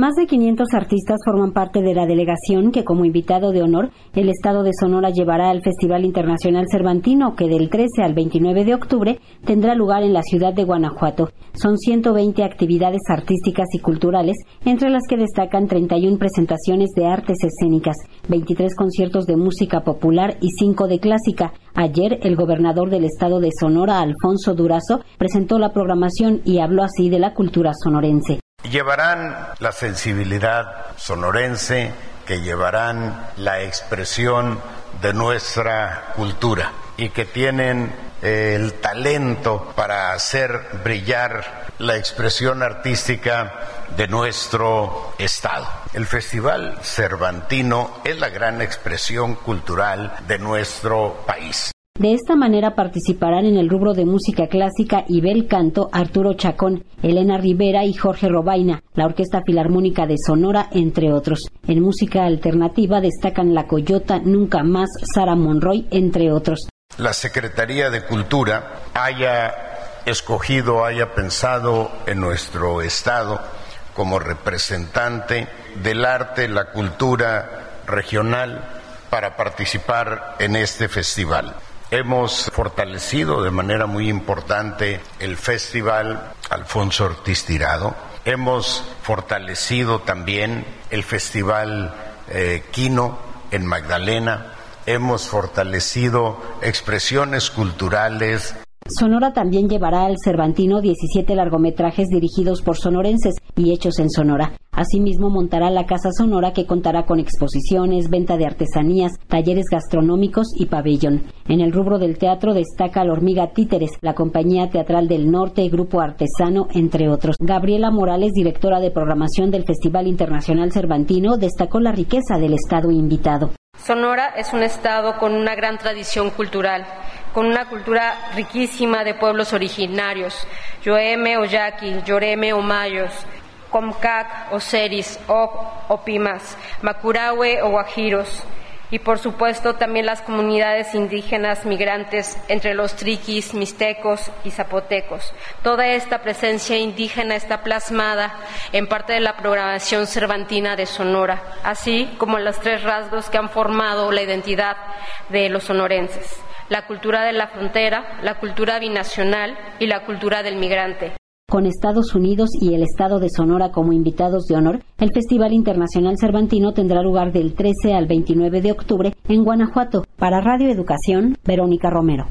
Más de 500 artistas forman parte de la delegación que como invitado de honor el Estado de Sonora llevará al Festival Internacional Cervantino que del 13 al 29 de octubre tendrá lugar en la ciudad de Guanajuato. Son 120 actividades artísticas y culturales, entre las que destacan 31 presentaciones de artes escénicas, 23 conciertos de música popular y 5 de clásica. Ayer el gobernador del Estado de Sonora, Alfonso Durazo, presentó la programación y habló así de la cultura sonorense. Llevarán la sensibilidad sonorense, que llevarán la expresión de nuestra cultura y que tienen eh, el talento para hacer brillar la expresión artística de nuestro Estado. El Festival Cervantino es la gran expresión cultural de nuestro país. De esta manera participarán en el rubro de música clásica y bel canto Arturo Chacón, Elena Rivera y Jorge Robaina, la Orquesta Filarmónica de Sonora, entre otros. En música alternativa destacan La Coyota, Nunca Más, Sara Monroy, entre otros. La Secretaría de Cultura haya escogido, haya pensado en nuestro Estado como representante del arte, la cultura regional para participar en este festival. Hemos fortalecido de manera muy importante el Festival Alfonso Ortiz Tirado. Hemos fortalecido también el Festival eh, Quino en Magdalena. Hemos fortalecido expresiones culturales Sonora también llevará al Cervantino 17 largometrajes dirigidos por sonorenses y hechos en Sonora. Asimismo, montará la Casa Sonora que contará con exposiciones, venta de artesanías, talleres gastronómicos y pabellón. En el rubro del teatro destaca la Hormiga Títeres, la Compañía Teatral del Norte, Grupo Artesano, entre otros. Gabriela Morales, directora de programación del Festival Internacional Cervantino, destacó la riqueza del estado invitado. Sonora es un estado con una gran tradición cultural con una cultura riquísima de pueblos originarios, Yoeme o Yaqui, Yoreme o Mayos, Comcac, Osiris, Op, Opimas, Macurahue o Guajiros, y por supuesto también las comunidades indígenas migrantes entre los triquis, mixtecos y zapotecos. Toda esta presencia indígena está plasmada en parte de la programación cervantina de Sonora, así como los tres rasgos que han formado la identidad de los sonorenses la cultura de la frontera, la cultura binacional y la cultura del migrante. Con Estados Unidos y el Estado de Sonora como invitados de honor, el Festival Internacional Cervantino tendrá lugar del 13 al 29 de octubre en Guanajuato. Para Radio Educación, Verónica Romero.